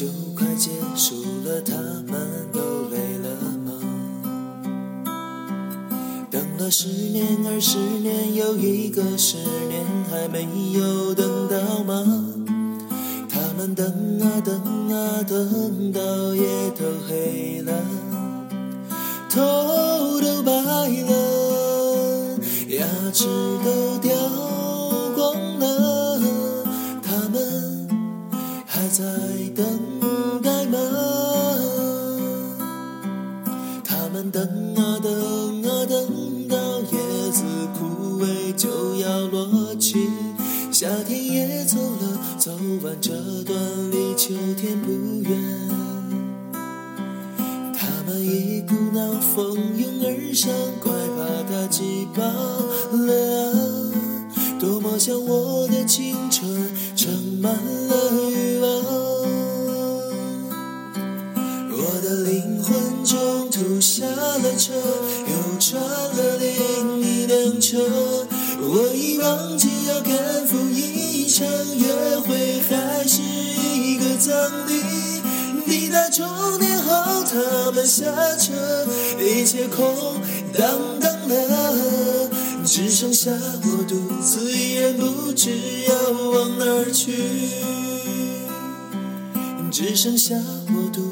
就快结束了他们都累了吗？等了十年二十年有一个十年还没有等到吗？他们等啊等啊等到夜都黑了。头都白了牙齿都掉在等待吗？他们等啊等啊等到叶子枯萎就要落去，夏天也走了，走完这段离秋天不远。他们一股脑蜂拥而上，快把它挤爆了灵魂中途下了车，又转了另一辆车。我已忘记要赶赴一场约会，还是一个葬礼。抵达终点后，他们下车，一切空荡荡了，只剩下我独自一人，不知要往哪儿去。只剩下我独，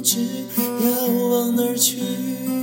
知要往哪儿去？